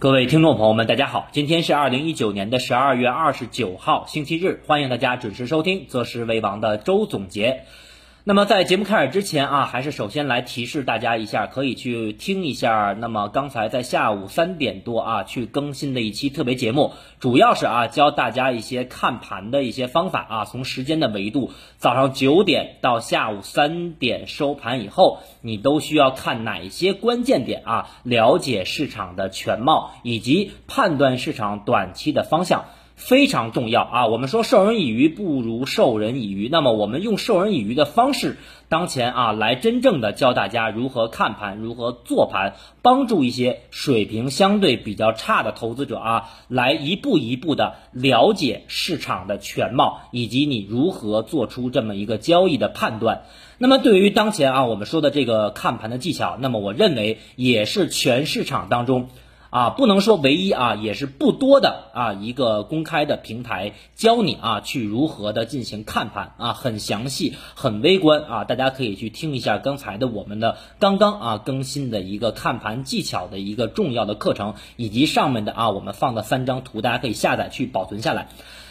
各位听众朋友们，大家好，今天是二零一九年的十二月二十九号，星期日，欢迎大家准时收听择时为王的周总结。那么在节目开始之前啊，还是首先来提示大家一下，可以去听一下。那么刚才在下午三点多啊，去更新的一期特别节目，主要是啊教大家一些看盘的一些方法啊。从时间的维度，早上九点到下午三点收盘以后，你都需要看哪些关键点啊？了解市场的全貌以及判断市场短期的方向。非常重要啊！我们说授人以鱼不如授人以渔，那么我们用授人以渔的方式，当前啊来真正的教大家如何看盘，如何做盘，帮助一些水平相对比较差的投资者啊，来一步一步的了解市场的全貌，以及你如何做出这么一个交易的判断。那么对于当前啊我们说的这个看盘的技巧，那么我认为也是全市场当中。啊，不能说唯一啊，也是不多的啊，一个公开的平台教你啊去如何的进行看盘啊，很详细，很微观啊，大家可以去听一下刚才的我们的刚刚啊更新的一个看盘技巧的一个重要的课程，以及上面的啊我们放的三张图，大家可以下载去保存下来。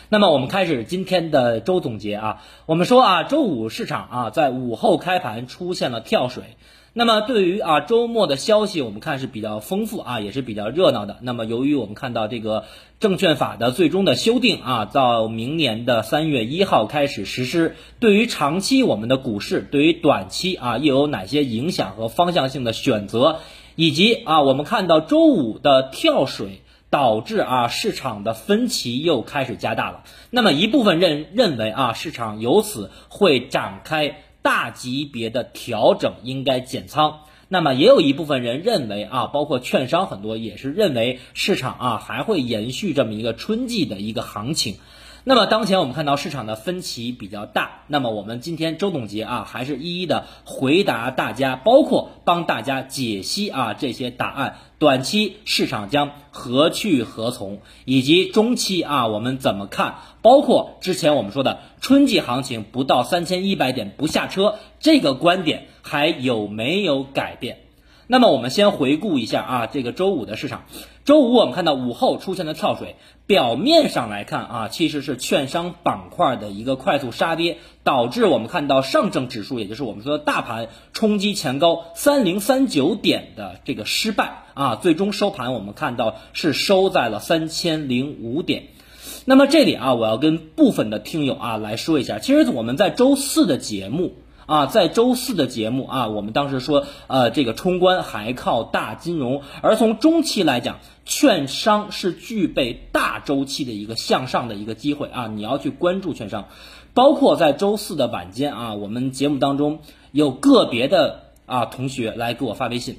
那么我们开始今天的周总结啊，我们说啊，周五市场啊在午后开盘出现了跳水。那么对于啊周末的消息，我们看是比较丰富啊，也是比较热闹的。那么由于我们看到这个证券法的最终的修订啊，到明年的三月一号开始实施，对于长期我们的股市，对于短期啊又有哪些影响和方向性的选择，以及啊我们看到周五的跳水导致啊市场的分歧又开始加大了。那么一部分认认为啊市场由此会展开。大级别的调整应该减仓，那么也有一部分人认为啊，包括券商很多也是认为市场啊还会延续这么一个春季的一个行情。那么当前我们看到市场的分歧比较大，那么我们今天周总结啊，还是一一的回答大家，包括帮大家解析啊这些答案。短期市场将何去何从，以及中期啊我们怎么看？包括之前我们说的春季行情不到三千一百点不下车这个观点还有没有改变？那么我们先回顾一下啊，这个周五的市场。周五我们看到午后出现的跳水，表面上来看啊，其实是券商板块的一个快速杀跌，导致我们看到上证指数，也就是我们说的大盘冲击前高三零三九点的这个失败啊，最终收盘我们看到是收在了三千零五点。那么这里啊，我要跟部分的听友啊来说一下，其实我们在周四的节目。啊，在周四的节目啊，我们当时说，呃，这个冲关还靠大金融，而从中期来讲，券商是具备大周期的一个向上的一个机会啊，你要去关注券商，包括在周四的晚间啊，我们节目当中有个别的啊同学来给我发微信，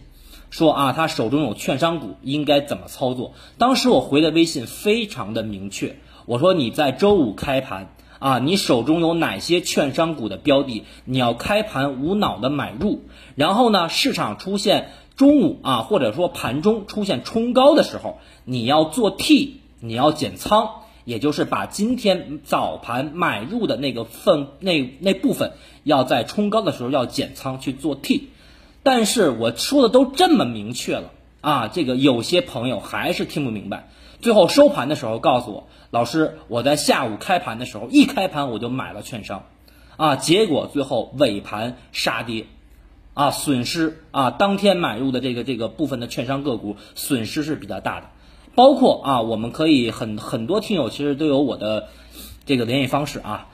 说啊，他手中有券商股，应该怎么操作？当时我回的微信非常的明确，我说你在周五开盘。啊，你手中有哪些券商股的标的？你要开盘无脑的买入，然后呢，市场出现中午啊，或者说盘中出现冲高的时候，你要做 T，你要减仓，也就是把今天早盘买入的那个份那那部分，要在冲高的时候要减仓去做 T。但是我说的都这么明确了啊，这个有些朋友还是听不明白。最后收盘的时候告诉我，老师，我在下午开盘的时候一开盘我就买了券商，啊，结果最后尾盘杀跌，啊，损失啊，当天买入的这个这个部分的券商个股损失是比较大的，包括啊，我们可以很很多听友其实都有我的这个联系方式啊，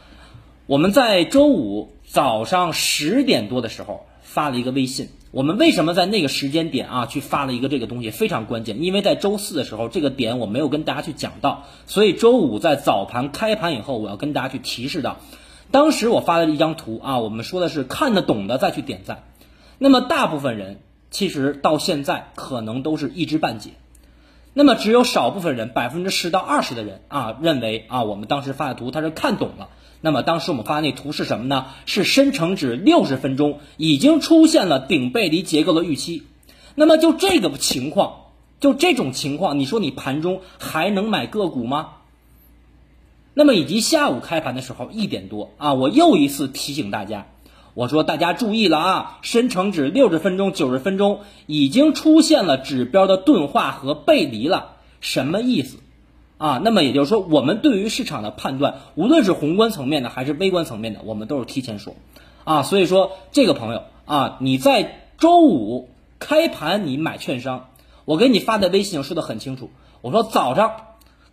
我们在周五早上十点多的时候发了一个微信。我们为什么在那个时间点啊去发了一个这个东西非常关键？因为在周四的时候这个点我没有跟大家去讲到，所以周五在早盘开盘以后，我要跟大家去提示到，当时我发的一张图啊，我们说的是看得懂的再去点赞，那么大部分人其实到现在可能都是一知半解。那么只有少部分人，百分之十到二十的人啊，认为啊，我们当时发的图他是看懂了。那么当时我们发的那图是什么呢？是深成指六十分钟已经出现了顶背离结构的预期。那么就这个情况，就这种情况，你说你盘中还能买个股吗？那么以及下午开盘的时候一点多啊，我又一次提醒大家，我说大家注意了啊，深成指六十分钟、九十分钟已经出现了指标的钝化和背离了，什么意思？啊，那么也就是说，我们对于市场的判断，无论是宏观层面的还是微观层面的，我们都是提前说。啊，所以说这个朋友啊，你在周五开盘你买券商，我给你发的微信说的很清楚，我说早上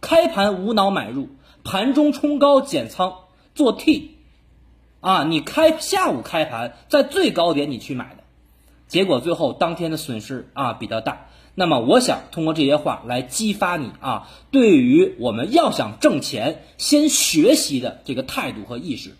开盘无脑买入，盘中冲高减仓做 T。啊，你开下午开盘在最高点你去买的，结果最后当天的损失啊比较大。那么我想通过这些话来激发你啊，对于我们要想挣钱，先学习的这个态度和意识。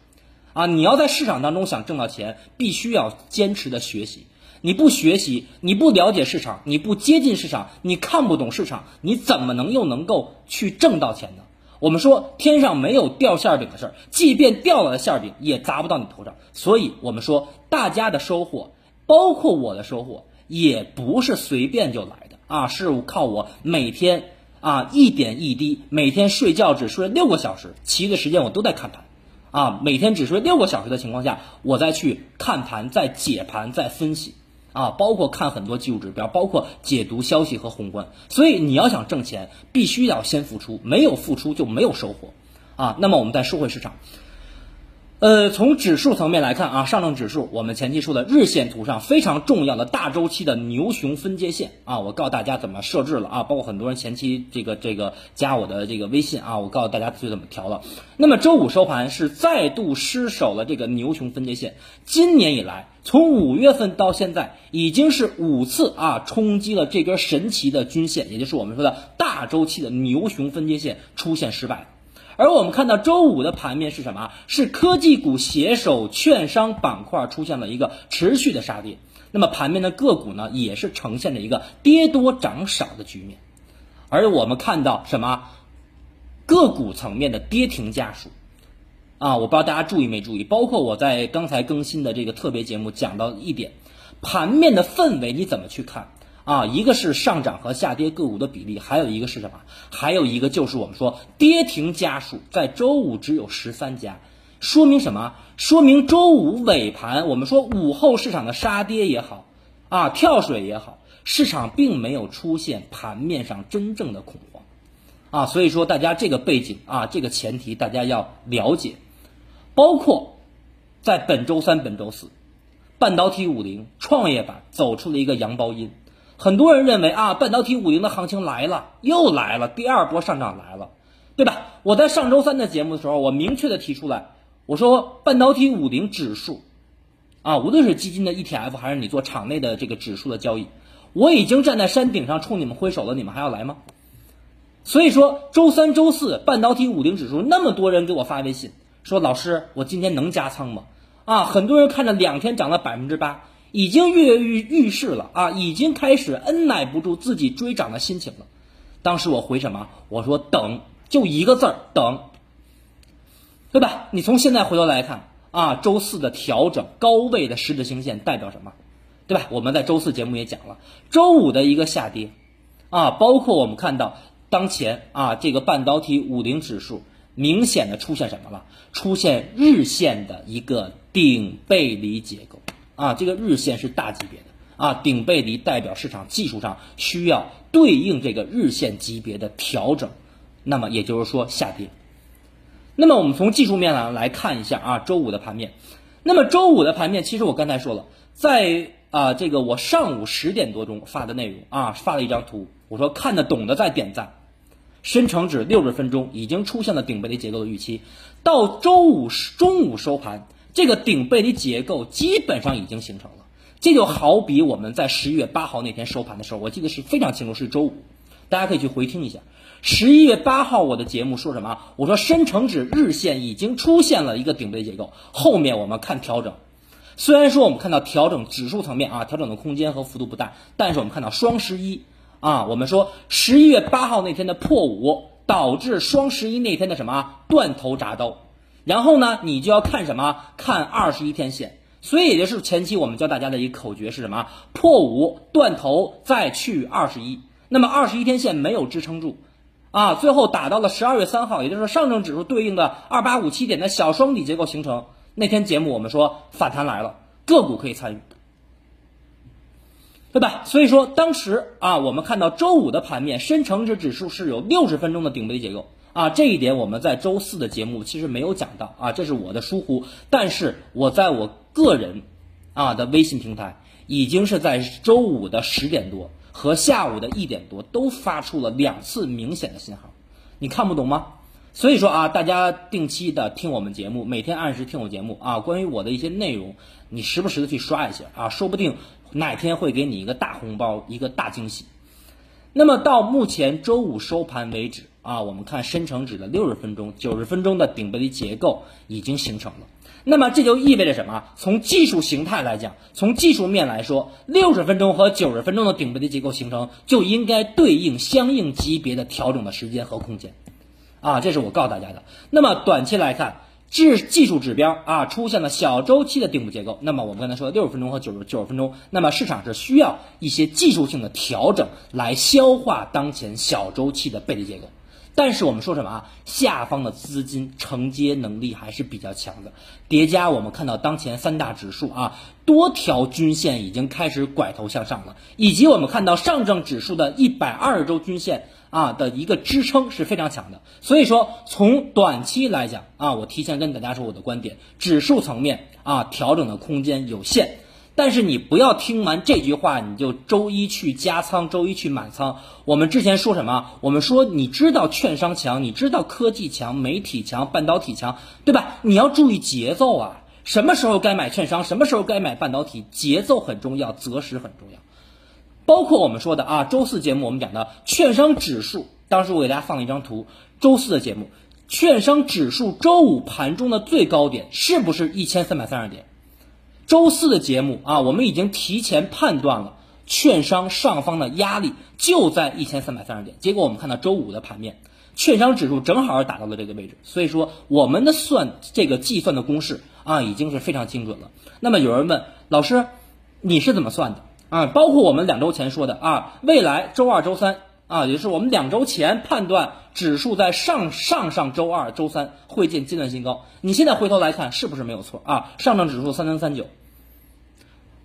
啊，你要在市场当中想挣到钱，必须要坚持的学习。你不学习，你不了解市场，你不接近市场，你看不懂市场，你怎么能又能够去挣到钱呢？我们说天上没有掉馅饼的事儿，即便掉了馅饼也砸不到你头上。所以，我们说大家的收获，包括我的收获，也不是随便就来的啊，是靠我每天啊一点一滴，每天睡觉只睡六个小时，其余的时间我都在看盘，啊，每天只睡六个小时的情况下，我再去看盘，再解盘，再分析。啊，包括看很多技术指标，包括解读消息和宏观，所以你要想挣钱，必须要先付出，没有付出就没有收获，啊，那么我们再说回市场。呃，从指数层面来看啊，上证指数我们前期说的日线图上非常重要的大周期的牛熊分界线啊，我告诉大家怎么设置了啊，包括很多人前期这个这个加我的这个微信啊，我告诉大家就怎么调了。那么周五收盘是再度失守了这个牛熊分界线，今年以来从五月份到现在已经是五次啊冲击了这根神奇的均线，也就是我们说的大周期的牛熊分界线出现失败。而我们看到周五的盘面是什么？是科技股携手券商板块出现了一个持续的杀跌。那么盘面的个股呢，也是呈现了一个跌多涨少的局面。而我们看到什么？个股层面的跌停家数啊，我不知道大家注意没注意？包括我在刚才更新的这个特别节目讲到一点，盘面的氛围你怎么去看？啊，一个是上涨和下跌个股的比例，还有一个是什么？还有一个就是我们说跌停家数在周五只有十三家，说明什么？说明周五尾盘，我们说午后市场的杀跌也好，啊跳水也好，市场并没有出现盘面上真正的恐慌，啊，所以说大家这个背景啊，这个前提大家要了解，包括在本周三、本周四，半导体五零创业板走出了一个阳包阴。很多人认为啊，半导体五零的行情来了，又来了，第二波上涨来了，对吧？我在上周三的节目的时候，我明确的提出来，我说半导体五零指数，啊，无论是基金的 ETF 还是你做场内的这个指数的交易，我已经站在山顶上冲你们挥手了，你们还要来吗？所以说，周三、周四半导体五零指数那么多人给我发微信说，老师，我今天能加仓吗？啊，很多人看着两天涨了百分之八。已经跃跃欲欲试了啊！已经开始按耐不住自己追涨的心情了。当时我回什么？我说等，就一个字儿等，对吧？你从现在回头来看啊，周四的调整高位的十字星线代表什么？对吧？我们在周四节目也讲了，周五的一个下跌啊，包括我们看到当前啊这个半导体五零指数明显的出现什么了？出现日线的一个顶背离结构。啊，这个日线是大级别的啊，顶背离代表市场技术上需要对应这个日线级别的调整，那么也就是说下跌。那么我们从技术面上来看一下啊，周五的盘面。那么周五的盘面，其实我刚才说了，在啊这个我上午十点多钟发的内容啊，发了一张图，我说看得懂的再点赞。深成指六十分钟已经出现了顶背离结构的预期，到周五中午收盘。这个顶背离结构基本上已经形成了，这就好比我们在十一月八号那天收盘的时候，我记得是非常清楚，是周五，大家可以去回听一下。十一月八号我的节目说什么？我说深成指日线已经出现了一个顶背离结构，后面我们看调整。虽然说我们看到调整指数层面啊，调整的空间和幅度不大，但是我们看到双十一啊，我们说十一月八号那天的破五，导致双十一那天的什么断头铡刀。然后呢，你就要看什么？看二十一天线。所以也就是前期我们教大家的一个口诀是什么？破五断头再去二十一。那么二十一天线没有支撑住，啊，最后打到了十二月三号，也就是上证指数对应的二八五七点的小双底结构形成。那天节目我们说反弹来了，个股可以参与，对吧？所以说当时啊，我们看到周五的盘面，深成指指数是有六十分钟的顶背结构啊，这一点我们在周四的节目其实没有讲到啊，这是我的疏忽。但是我在我个人啊的微信平台，已经是在周五的十点多和下午的一点多都发出了两次明显的信号，你看不懂吗？所以说啊，大家定期的听我们节目，每天按时听我节目啊。关于我的一些内容，你时不时的去刷一下啊，说不定哪天会给你一个大红包，一个大惊喜。那么到目前周五收盘为止啊，我们看深成指的六十分钟、九十分钟的顶背离结构已经形成了。那么这就意味着什么？从技术形态来讲，从技术面来说，六十分钟和九十分钟的顶背离结构形成，就应该对应相应级别的调整的时间和空间。啊，这是我告诉大家的。那么短期来看，技技术指标啊出现了小周期的顶部结构。那么我们刚才说的六十分钟和九十九十分钟，那么市场是需要一些技术性的调整来消化当前小周期的背离结构。但是我们说什么啊？下方的资金承接能力还是比较强的。叠加我们看到当前三大指数啊，多条均线已经开始拐头向上了，以及我们看到上证指数的一百二十周均线。啊的一个支撑是非常强的，所以说从短期来讲啊，我提前跟大家说我的观点，指数层面啊调整的空间有限，但是你不要听完这句话你就周一去加仓，周一去满仓。我们之前说什么？我们说你知道券商强，你知道科技强，媒体强，半导体强，对吧？你要注意节奏啊，什么时候该买券商，什么时候该买半导体，节奏很重要，择时很重要。包括我们说的啊，周四节目我们讲的券商指数，当时我给大家放了一张图。周四的节目，券商指数周五盘中的最高点是不是一千三百三十点？周四的节目啊，我们已经提前判断了券商上方的压力就在一千三百三十点。结果我们看到周五的盘面，券商指数正好是打到了这个位置。所以说，我们的算这个计算的公式啊，已经是非常精准了。那么有人问老师，你是怎么算的？啊，包括我们两周前说的啊，未来周二、周三啊，也就是我们两周前判断指数在上上上周二、周三会见阶段新高。你现在回头来看，是不是没有错啊？上证指数三三三九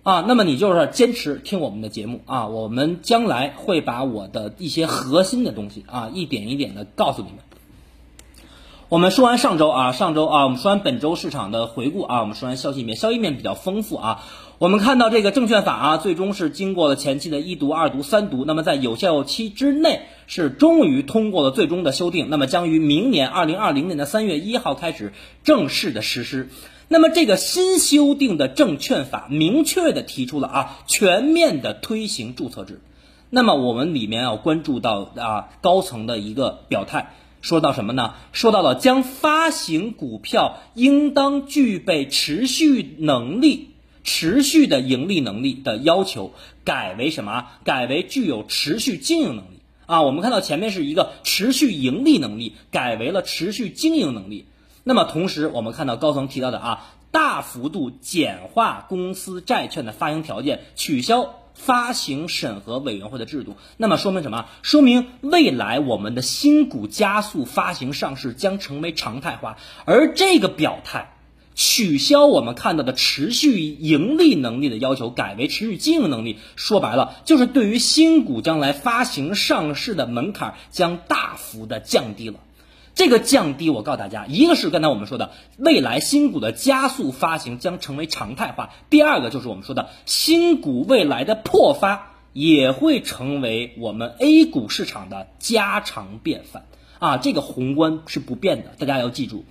啊，那么你就是坚持听我们的节目啊，我们将来会把我的一些核心的东西啊，一点一点的告诉你们。我们说完上周啊，上周啊，我们说完本周市场的回顾啊，我们说完消息面，消息面比较丰富啊。我们看到这个证券法啊，最终是经过了前期的一读、二读、三读，那么在有效期之内是终于通过了最终的修订，那么将于明年二零二零年的三月一号开始正式的实施。那么这个新修订的证券法明确的提出了啊，全面的推行注册制。那么我们里面要关注到啊，高层的一个表态，说到什么呢？说到了将发行股票应当具备持续能力。持续的盈利能力的要求改为什么？改为具有持续经营能力啊！我们看到前面是一个持续盈利能力，改为了持续经营能力。那么同时，我们看到高层提到的啊，大幅度简化公司债券的发行条件，取消发行审核委员会的制度。那么说明什么？说明未来我们的新股加速发行上市将成为常态化。而这个表态。取消我们看到的持续盈利能力的要求，改为持续经营能力。说白了，就是对于新股将来发行上市的门槛将大幅的降低了。这个降低，我告诉大家，一个是刚才我们说的，未来新股的加速发行将成为常态化；第二个就是我们说的，新股未来的破发也会成为我们 A 股市场的家常便饭啊。这个宏观是不变的，大家要记住。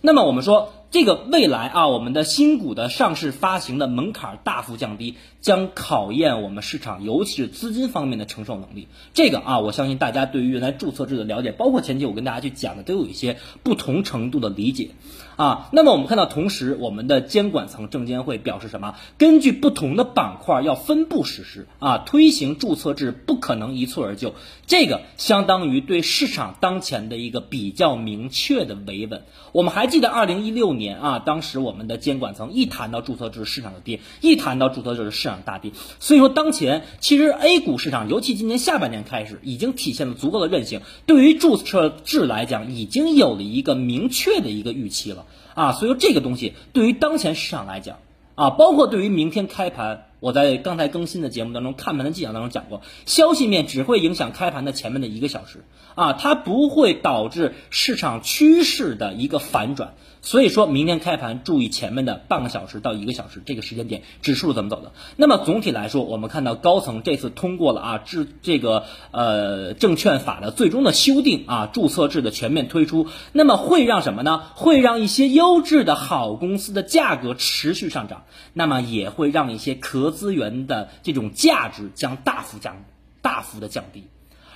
那么我们说。这个未来啊，我们的新股的上市发行的门槛大幅降低，将考验我们市场，尤其是资金方面的承受能力。这个啊，我相信大家对于原来注册制的了解，包括前期我跟大家去讲的，都有一些不同程度的理解啊。那么我们看到，同时我们的监管层证监会表示什么？根据不同的板块要分步实施啊，推行注册制不可能一蹴而就。这个相当于对市场当前的一个比较明确的维稳。我们还记得二零一六年。啊，当时我们的监管层一谈到注册制，市场就跌；一谈到注册制，市场大跌。所以说，当前其实 A 股市场，尤其今年下半年开始，已经体现了足够的韧性。对于注册制来讲，已经有了一个明确的一个预期了啊。所以说，这个东西对于当前市场来讲啊，包括对于明天开盘。我在刚才更新的节目当中，看盘的技巧当中讲过，消息面只会影响开盘的前面的一个小时啊，它不会导致市场趋势的一个反转。所以说明天开盘注意前面的半个小时到一个小时这个时间点，指数怎么走的。那么总体来说，我们看到高层这次通过了啊，制这个呃证券法的最终的修订啊，注册制的全面推出，那么会让什么呢？会让一些优质的好公司的价格持续上涨，那么也会让一些壳资源的这种价值将大幅降大幅的降低，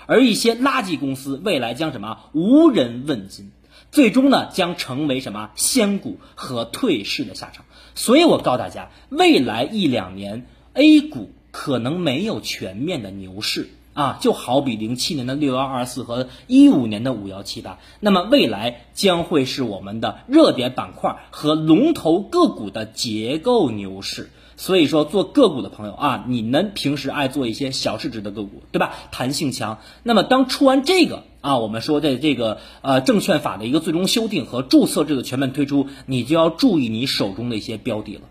而一些垃圾公司未来将什么无人问津，最终呢将成为什么仙股和退市的下场。所以我告诉大家，未来一两年 A 股可能没有全面的牛市啊，就好比零七年的六幺二四和一五年的五幺七八，那么未来将会是我们的热点板块和龙头个股的结构牛市。所以说，做个股的朋友啊，你们平时爱做一些小市值的个股，对吧？弹性强。那么当出完这个啊，我们说的这个呃证券法的一个最终修订和注册制的全面推出，你就要注意你手中的一些标的了。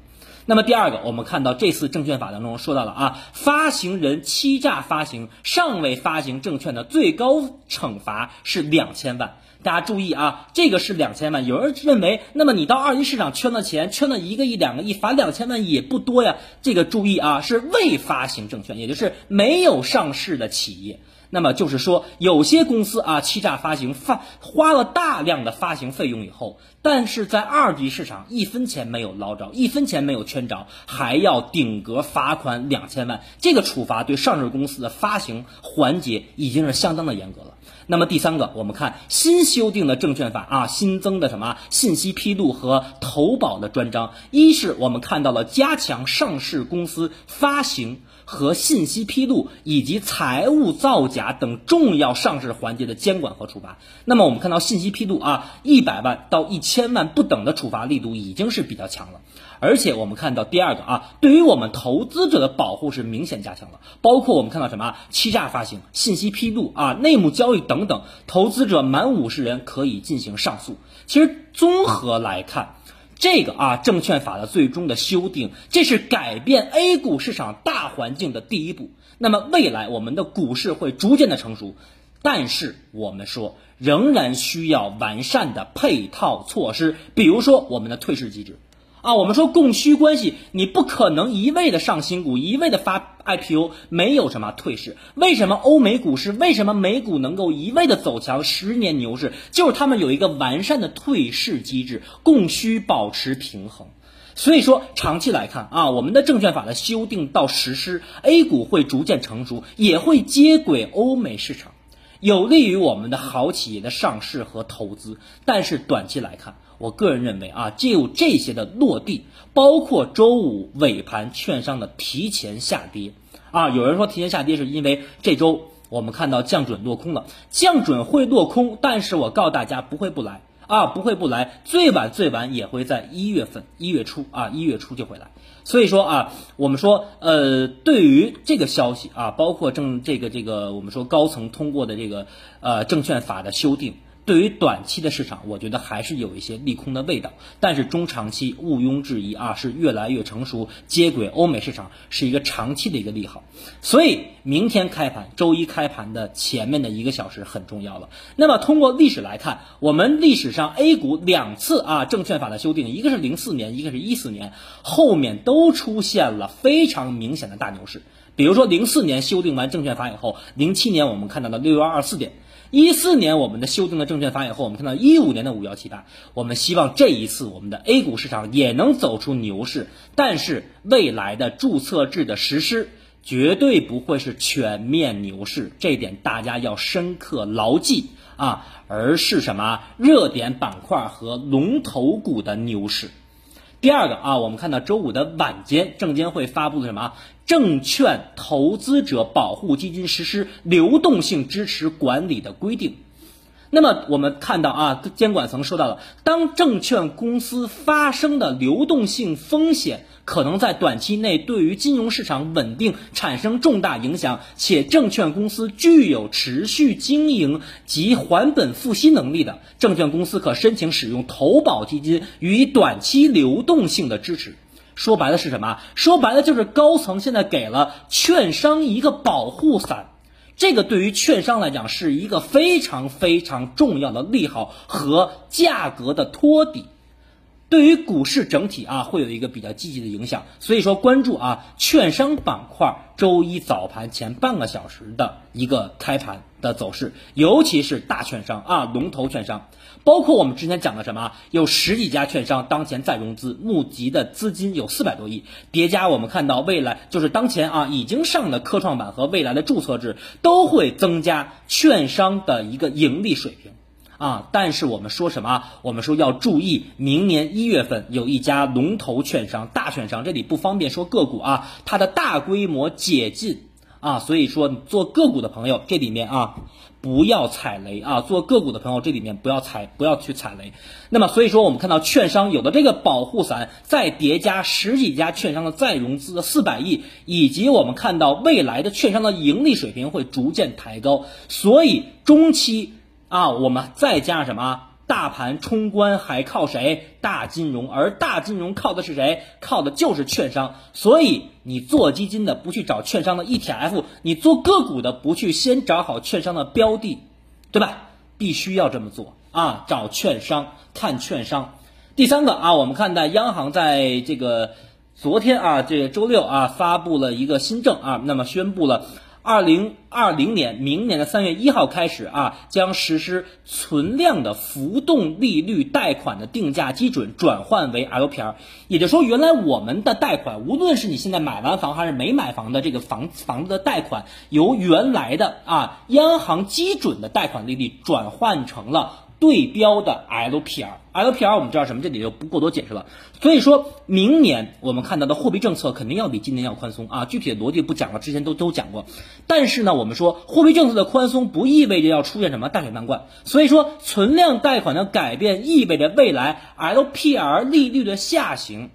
那么第二个，我们看到这次证券法当中说到了啊，发行人欺诈发行尚未发行证券的最高惩罚是两千万。大家注意啊，这个是两千万。有人认为，那么你到二级市场圈了钱，圈了一个亿、两个亿，罚两千万也不多呀。这个注意啊，是未发行证券，也就是没有上市的企业。那么就是说，有些公司啊，欺诈发行，发花了大量的发行费用以后，但是在二级市场一分钱没有捞着，一分钱没有圈着，还要顶格罚款两千万。这个处罚对上市公司的发行环节已经是相当的严格了。那么第三个，我们看新修订的证券法啊，新增的什么信息披露和投保的专章，一是我们看到了加强上市公司发行。和信息披露以及财务造假等重要上市环节的监管和处罚。那么我们看到信息披露啊，一百万到一千万不等的处罚力度已经是比较强了。而且我们看到第二个啊，对于我们投资者的保护是明显加强了。包括我们看到什么欺诈发行、信息披露啊、内幕交易等等，投资者满五十人可以进行上诉。其实综合来看。这个啊，证券法的最终的修订，这是改变 A 股市场大环境的第一步。那么未来我们的股市会逐渐的成熟，但是我们说仍然需要完善的配套措施，比如说我们的退市机制。啊，我们说供需关系，你不可能一味的上新股，一味的发 IPO，没有什么退市。为什么欧美股市，为什么美股能够一味的走强，十年牛市，就是他们有一个完善的退市机制，供需保持平衡。所以说，长期来看啊，我们的证券法的修订到实施，A 股会逐渐成熟，也会接轨欧美市场，有利于我们的好企业的上市和投资。但是短期来看，我个人认为啊，只有这些的落地，包括周五尾盘券商的提前下跌啊，有人说提前下跌是因为这周我们看到降准落空了，降准会落空，但是我告诉大家不会不来啊，不会不来，最晚最晚也会在一月份一月初啊，一月初就会来。所以说啊，我们说呃，对于这个消息啊，包括证这个这个我们说高层通过的这个呃证券法的修订。对于短期的市场，我觉得还是有一些利空的味道，但是中长期毋庸置疑啊，是越来越成熟，接轨欧美市场是一个长期的一个利好。所以明天开盘，周一开盘的前面的一个小时很重要了。那么通过历史来看，我们历史上 A 股两次啊证券法的修订，一个是零四年，一个是一四年，后面都出现了非常明显的大牛市。比如说零四年修订完证券法以后，零七年我们看到的六幺二四点。一四年我们的修订的证券法以后，我们看到一五年的五幺七八，我们希望这一次我们的 A 股市场也能走出牛市，但是未来的注册制的实施绝对不会是全面牛市，这点大家要深刻牢记啊，而是什么热点板块和龙头股的牛市。第二个啊，我们看到周五的晚间，证监会发布了什么？证券投资者保护基金实施流动性支持管理的规定。那么我们看到啊，监管层说到了，当证券公司发生的流动性风险可能在短期内对于金融市场稳定产生重大影响，且证券公司具有持续经营及还本付息能力的，证券公司可申请使用投保基金予以短期流动性的支持。说白了是什么？说白了就是高层现在给了券商一个保护伞。这个对于券商来讲是一个非常非常重要的利好和价格的托底，对于股市整体啊会有一个比较积极的影响。所以说关注啊券商板块周一早盘前半个小时的一个开盘的走势，尤其是大券商啊龙头券商。包括我们之前讲的什么，有十几家券商当前再融资募集的资金有四百多亿，叠加我们看到未来就是当前啊已经上的科创板和未来的注册制都会增加券商的一个盈利水平啊。但是我们说什么？我们说要注意，明年一月份有一家龙头券商大券商，这里不方便说个股啊，它的大规模解禁啊，所以说做个股的朋友这里面啊。不要踩雷啊！做个股的朋友，这里面不要踩，不要去踩雷。那么，所以说我们看到券商有的这个保护伞，再叠加十几家券商的再融资的四百亿，以及我们看到未来的券商的盈利水平会逐渐抬高，所以中期啊，我们再加上什么？大盘冲关还靠谁？大金融，而大金融靠的是谁？靠的就是券商。所以你做基金的不去找券商的 ETF，你做个股的不去先找好券商的标的，对吧？必须要这么做啊！找券商，看券商。第三个啊，我们看到央行在这个昨天啊，这个周六啊，发布了一个新政啊，那么宣布了。二零二零年，明年的三月一号开始啊，将实施存量的浮动利率贷款的定价基准转换为 LPR，也就是说，原来我们的贷款，无论是你现在买完房还是没买房的这个房房子的贷款，由原来的啊央行基准的贷款利率转换成了。对标的 LPR，LPR 我们知道什么，这里就不过多解释了。所以说明年我们看到的货币政策肯定要比今年要宽松啊，具体的逻辑不讲了，之前都都讲过。但是呢，我们说货币政策的宽松不意味着要出现什么大水漫灌，所以说存量贷款的改变意味着未来 LPR 利率的下行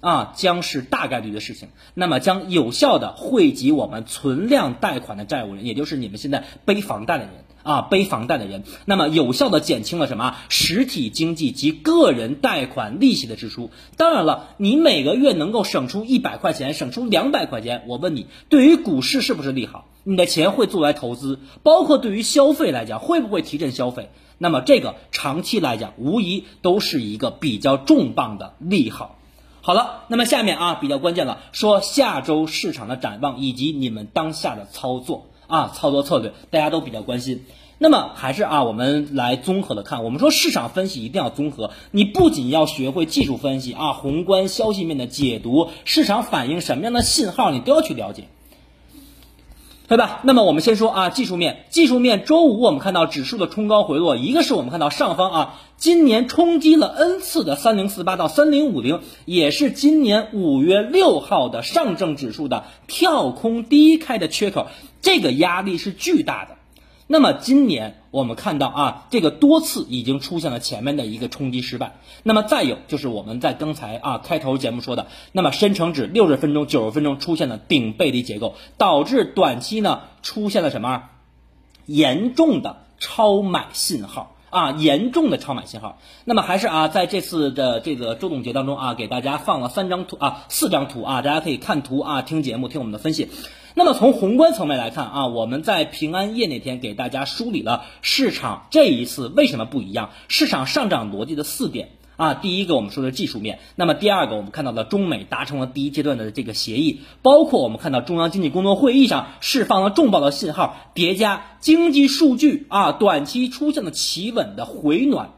啊将是大概率的事情，那么将有效的惠及我们存量贷款的债务人，也就是你们现在背房贷的人。啊，背房贷的人，那么有效的减轻了什么实体经济及个人贷款利息的支出。当然了，你每个月能够省出一百块钱，省出两百块钱，我问你，对于股市是不是利好？你的钱会做来投资，包括对于消费来讲，会不会提振消费？那么这个长期来讲，无疑都是一个比较重磅的利好。好了，那么下面啊，比较关键了，说下周市场的展望以及你们当下的操作。啊，操作策略大家都比较关心。那么还是啊，我们来综合的看。我们说市场分析一定要综合，你不仅要学会技术分析啊，宏观消息面的解读，市场反映什么样的信号，你都要去了解，对吧？那么我们先说啊，技术面，技术面，周五我们看到指数的冲高回落，一个是我们看到上方啊，今年冲击了 N 次的三零四八到三零五零，也是今年五月六号的上证指数的跳空低开的缺口。这个压力是巨大的，那么今年我们看到啊，这个多次已经出现了前面的一个冲击失败，那么再有就是我们在刚才啊开头节目说的，那么深成指六十分钟、九十分钟出现了顶背离结构，导致短期呢出现了什么严重的超买信号啊，严重的超买信号。那么还是啊，在这次的这个周总结当中啊，给大家放了三张图啊，四张图啊，大家可以看图啊，听节目，听我们的分析。那么从宏观层面来看啊，我们在平安夜那天给大家梳理了市场这一次为什么不一样，市场上涨逻辑的四点啊。第一个我们说的技术面，那么第二个我们看到了中美达成了第一阶段的这个协议，包括我们看到中央经济工作会议上释放了重磅的信号，叠加经济数据啊短期出现了企稳的回暖，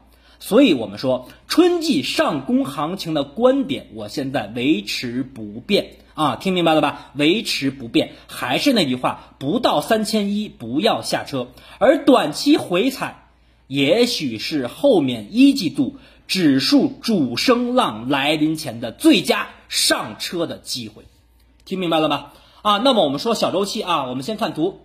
所以我们说春季上攻行情的观点，我现在维持不变。啊，听明白了吧？维持不变，还是那句话，不到三千一不要下车。而短期回踩，也许是后面一季度指数主升浪来临前的最佳上车的机会。听明白了吧？啊，那么我们说小周期啊，我们先看图。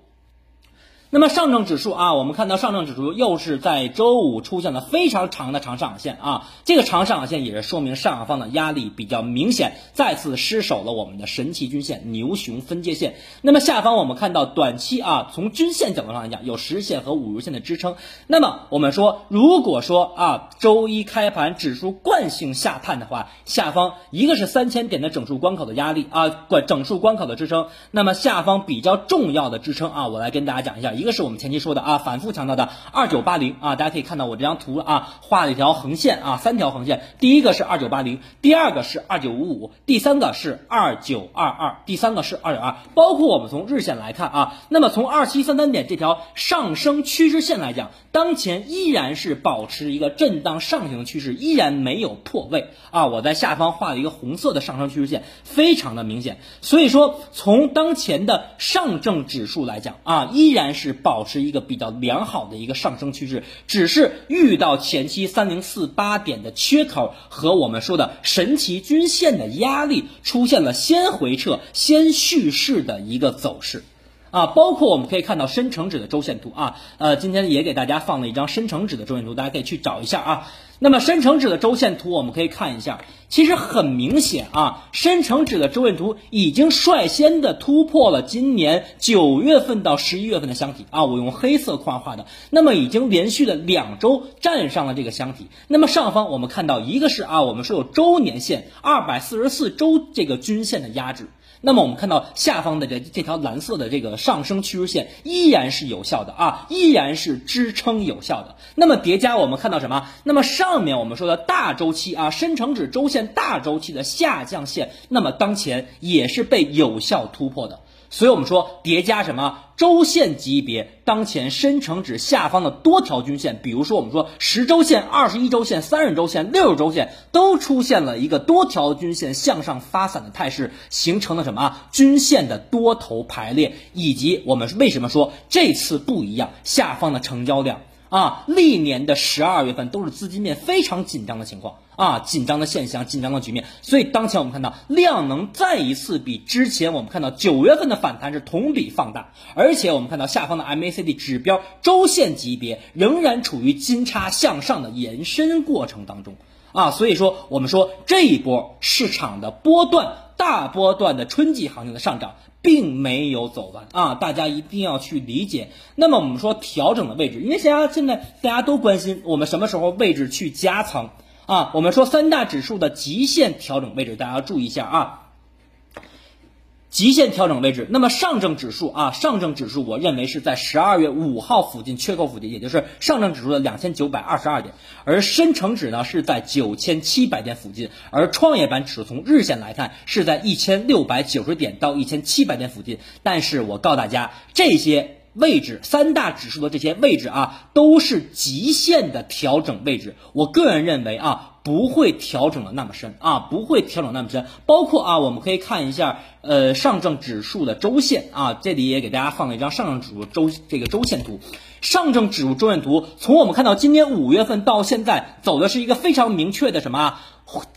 那么上证指数啊，我们看到上证指数又是在周五出现了非常长的长上影线啊，这个长上影线也是说明上方的压力比较明显，再次失守了我们的神奇均线牛熊分界线。那么下方我们看到短期啊，从均线角度上来讲，有十线和五日线的支撑。那么我们说，如果说啊，周一开盘指数惯性下探的话，下方一个是三千点的整数关口的压力啊，关整数关口的支撑。那么下方比较重要的支撑啊，我来跟大家讲一下。一个是我们前期说的啊，反复强调的二九八零啊，大家可以看到我这张图啊，画了一条横线啊，三条横线，第一个是二九八零，第二个是二九五五，第三个是二九二二，第三个是二九二，包括我们从日线来看啊，那么从二七三三点这条上升趋势线来讲，当前依然是保持一个震荡上行的趋势，依然没有破位。啊，我在下方画了一个红色的上升趋势线，非常的明显，所以说从当前的上证指数来讲啊，依然是。保持一个比较良好的一个上升趋势，只是遇到前期三零四八点的缺口和我们说的神奇均线的压力，出现了先回撤先蓄势的一个走势，啊，包括我们可以看到深成指的周线图啊，呃，今天也给大家放了一张深成指的周线图，大家可以去找一下啊。那么深成指的周线图我们可以看一下，其实很明显啊，深成指的周线图已经率先的突破了今年九月份到十一月份的箱体啊，我用黑色框画的，那么已经连续的两周站上了这个箱体。那么上方我们看到一个是啊，我们说有周年线二百四十四周这个均线的压制。那么我们看到下方的这这条蓝色的这个上升趋势线依然是有效的啊，依然是支撑有效的。那么叠加我们看到什么？那么上面我们说的大周期啊，深成指周线大周期的下降线，那么当前也是被有效突破的。所以我们说叠加什么周线级别，当前深成指下方的多条均线，比如说我们说十周线、二十一周线、三十周线、六十周线，都出现了一个多条均线向上发散的态势，形成了什么啊？均线的多头排列，以及我们为什么说这次不一样？下方的成交量。啊，历年的十二月份都是资金面非常紧张的情况啊，紧张的现象，紧张的局面。所以当前我们看到量能再一次比之前我们看到九月份的反弹是同比放大，而且我们看到下方的 MACD 指标周线级别仍然处于金叉向上的延伸过程当中啊，所以说我们说这一波市场的波段大波段的春季行情的上涨。并没有走完啊！大家一定要去理解。那么我们说调整的位置，因为大家现在大家都关心我们什么时候位置去加仓啊？我们说三大指数的极限调整位置，大家注意一下啊。极限调整位置，那么上证指数啊，上证指数我认为是在十二月五号附近缺口附近，也就是上证指数的两千九百二十二点，而深成指呢是在九千七百点附近，而创业板指数从日线来看是在一千六百九十点到一千七百点附近，但是我告诉大家这些。位置三大指数的这些位置啊，都是极限的调整位置。我个人认为啊，不会调整的那么深啊，不会调整那么深。包括啊，我们可以看一下呃上证指数的周线啊，这里也给大家放了一张上证指数周这个周线图。上证指数周线图，从我们看到今年五月份到现在，走的是一个非常明确的什么？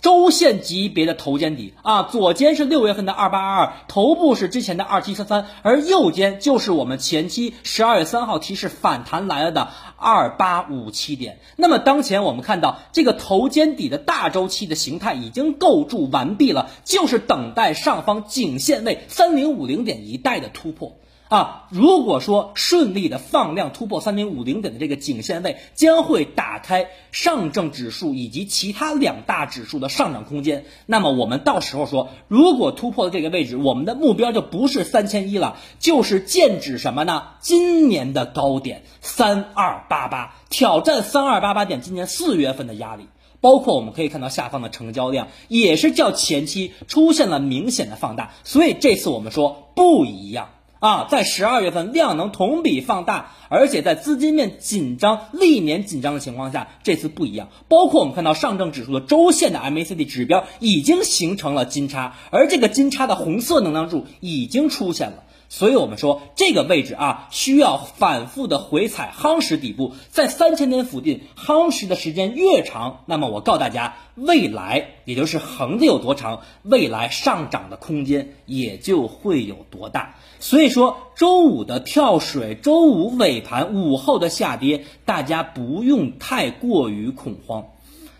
周线级别的头肩底啊，左肩是六月份的二八二二，头部是之前的二七三三，而右肩就是我们前期十二月三号提示反弹来了的二八五七点。那么当前我们看到这个头肩底的大周期的形态已经构筑完毕了，就是等待上方颈线位三零五零点一带的突破。啊，如果说顺利的放量突破三零五零点的这个颈线位，将会打开上证指数以及其他两大指数的上涨空间。那么我们到时候说，如果突破了这个位置，我们的目标就不是三千一了，就是剑指什么呢？今年的高点三二八八，挑战三二八八点，今年四月份的压力。包括我们可以看到下方的成交量也是较前期出现了明显的放大，所以这次我们说不一样。啊，在十二月份量能同比放大，而且在资金面紧张、历年紧张的情况下，这次不一样。包括我们看到上证指数的周线的 MACD 指标已经形成了金叉，而这个金叉的红色能量柱已经出现了。所以我们说这个位置啊，需要反复的回踩夯实底部，在三千点附近夯实的时间越长，那么我告诉大家，未来也就是横的有多长，未来上涨的空间也就会有多大。所以说，周五的跳水，周五尾盘午后的下跌，大家不用太过于恐慌。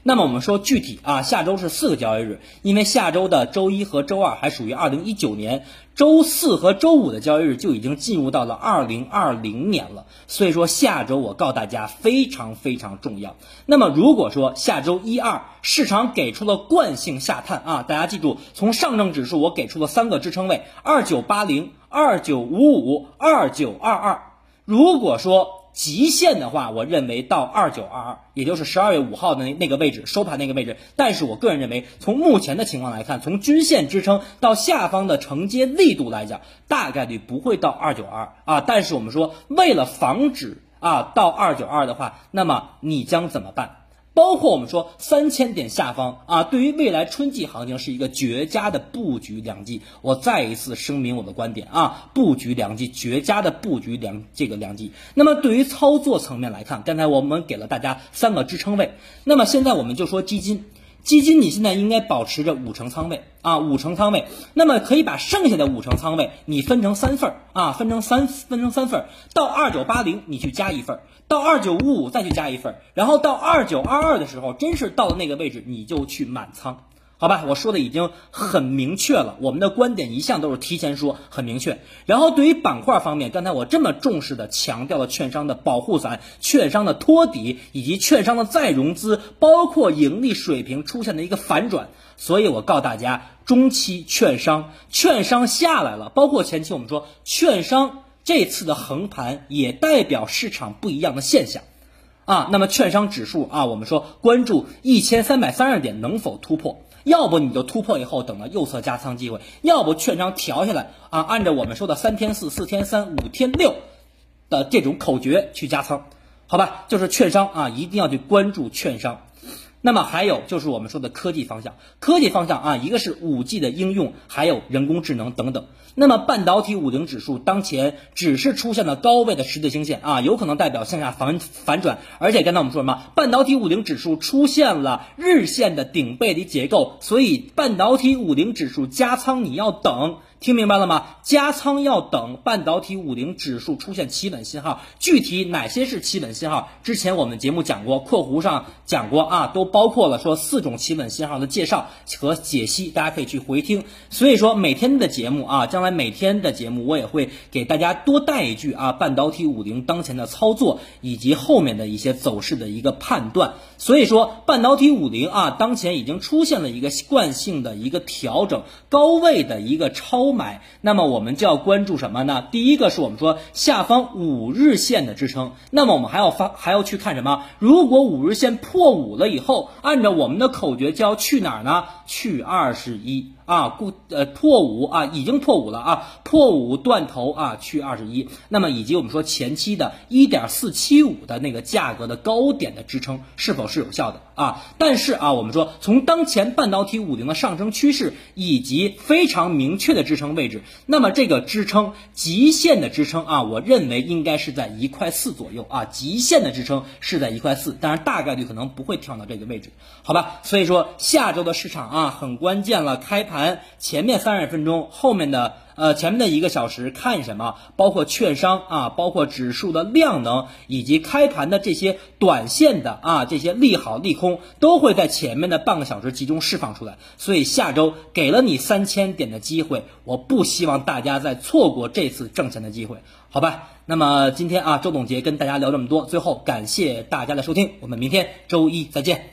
那么我们说具体啊，下周是四个交易日，因为下周的周一和周二还属于二零一九年，周四和周五的交易日就已经进入到了二零二零年了。所以说下周我告诉大家非常非常重要。那么如果说下周一二市场给出了惯性下探啊，大家记住，从上证指数我给出了三个支撑位：二九八零、二九五五、二九二二。如果说极限的话，我认为到二九二二，也就是十二月五号的那那个位置收盘那个位置。但是我个人认为，从目前的情况来看，从均线支撑到下方的承接力度来讲，大概率不会到二九二啊。但是我们说，为了防止啊到二九二的话，那么你将怎么办？包括我们说三千点下方啊，对于未来春季行情是一个绝佳的布局良机。我再一次声明我的观点啊，布局良机，绝佳的布局良这个良机。那么对于操作层面来看，刚才我们给了大家三个支撑位，那么现在我们就说基金。基金你现在应该保持着五成仓位啊，五成仓位，那么可以把剩下的五成仓位你分成三份儿啊，分成三分成三份儿，到二九八零你去加一份儿，到二九五五再去加一份儿，然后到二九二二的时候，真是到了那个位置你就去满仓。好吧，我说的已经很明确了，我们的观点一向都是提前说，很明确。然后对于板块方面，刚才我这么重视的强调了券商的保护伞、券商的托底以及券商的再融资，包括盈利水平出现的一个反转。所以我告诉大家，中期券商券商下来了，包括前期我们说券商这次的横盘也代表市场不一样的现象啊。那么券商指数啊，我们说关注一千三百三十点能否突破。要不你就突破以后等到右侧加仓机会，要不券商调下来啊，按照我们说的三天四、四天三、五天六的这种口诀去加仓，好吧？就是券商啊，一定要去关注券商。那么还有就是我们说的科技方向，科技方向啊，一个是五 G 的应用，还有人工智能等等。那么半导体五零指数当前只是出现了高位的十字星线啊，有可能代表向下反反转。而且刚才我们说什么？半导体五零指数出现了日线的顶背离结构，所以半导体五零指数加仓你要等。听明白了吗？加仓要等半导体五零指数出现企稳信号，具体哪些是企稳信号？之前我们节目讲过，括弧上讲过啊，都包括了说四种企稳信号的介绍和解析，大家可以去回听。所以说每天的节目啊，将来每天的节目我也会给大家多带一句啊，半导体五零当前的操作以及后面的一些走势的一个判断。所以说半导体五零啊，当前已经出现了一个惯性的一个调整，高位的一个超。买，那么我们就要关注什么呢？第一个是我们说下方五日线的支撑，那么我们还要发还要去看什么？如果五日线破五了以后，按照我们的口诀就要去哪儿呢？去二十一。啊，故呃破五啊，已经破五了啊，破五断头啊，去二十一。那么以及我们说前期的一点四七五的那个价格的高点的支撑是否是有效的啊？但是啊，我们说从当前半导体五零的上升趋势以及非常明确的支撑位置，那么这个支撑极限的支撑啊，我认为应该是在一块四左右啊，极限的支撑是在一块四，当然大概率可能不会跳到这个位置，好吧？所以说下周的市场啊，很关键了，开盘。盘前面三十分钟，后面的呃前面的一个小时看什么？包括券商啊，包括指数的量能，以及开盘的这些短线的啊这些利好利空，都会在前面的半个小时集中释放出来。所以下周给了你三千点的机会，我不希望大家再错过这次挣钱的机会，好吧？那么今天啊，周总结跟大家聊这么多，最后感谢大家的收听，我们明天周一再见。